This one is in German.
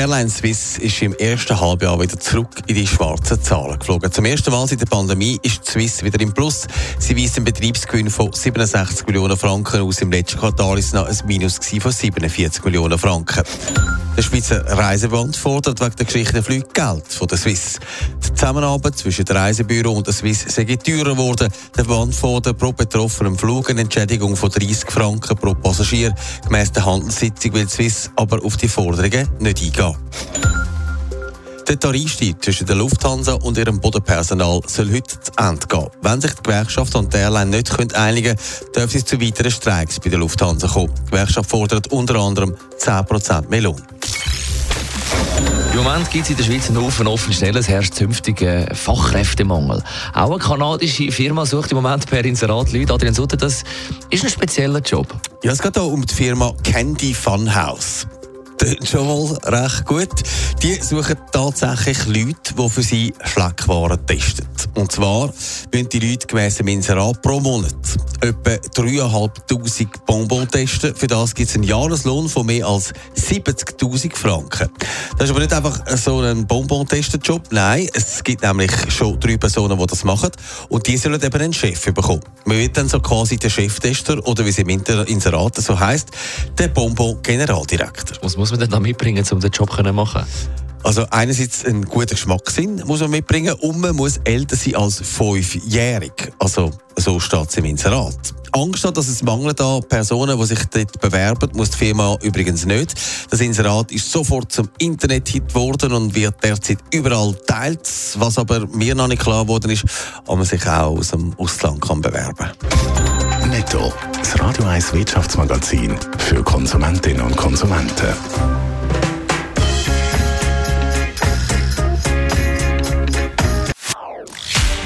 Airline Swiss ist im ersten Halbjahr wieder zurück in die schwarzen Zahlen geflogen. Zum ersten Mal seit der Pandemie ist Swiss wieder im Plus. Sie weist einen Betriebsgewinn von 67 Millionen Franken aus. Im letzten Quartal ist es noch ein Minus von 47 Millionen Franken. Der Schweizer Reiseband fordert wegen der Geschichte Flüge Geld von der Swiss. Die Zusammenarbeit zwischen dem Reisebüro und der Swiss sei teurer geworden. Der Band fordert pro betroffenen Flug eine Entschädigung von 30 Franken pro Passagier. Gemäss der Handelssitzung will die Swiss aber auf die Forderungen nicht eingehen. Der Tarifstreit zwischen der Lufthansa und ihrem Bodenpersonal soll heute zu Ende gehen. Wenn sich die Gewerkschaft und die Airline nicht einigen können, dürfen es zu weiteren Streiks bei der Lufthansa kommen. Die Gewerkschaft fordert unter anderem 10% mehr Lohn. Im Moment gibt es in der Schweiz einen Haufen offene Stellen. Es herrscht zünftig Fachkräftemangel. Auch eine kanadische Firma sucht im Moment per Inserat Leute. Adrian Sutter, das ist ein spezieller Job. Ja, es geht hier um die Firma Candy Funhouse klingt schon mal recht gut. Die suchen tatsächlich Leute, die für sie Schleckwaren testen. Und zwar müssen die Leute gemäss dem Inserat pro Monat etwa 3'500 Bonbons testen. Für das gibt es einen Jahreslohn von mehr als 70'000 Franken. Das ist aber nicht einfach so ein Bonbon-Testen-Job. Nein, es gibt nämlich schon drei Personen, die das machen. Und die sollen eben einen Chef bekommen. Man wird dann so quasi der Cheftester oder wie es im Inserat so heisst, der Bonbon-Generaldirektor. Was muss man denn da mitbringen, um den Job zu machen? Also einerseits einen guten Geschmackssinn muss man mitbringen und man muss älter sein als fünfjährig. Also so steht es im Inserat. Angst hat, dass es mangelt an Personen, die sich dort bewerben, muss die Firma übrigens nicht. Das Inserat ist sofort zum Internet-Hit geworden und wird derzeit überall teilt. Was aber mir noch nicht klar geworden ist, ob man sich auch aus dem Ausland kann bewerben Netto, das Radio 1 Wirtschaftsmagazin für Konsumentinnen und Konsumenten.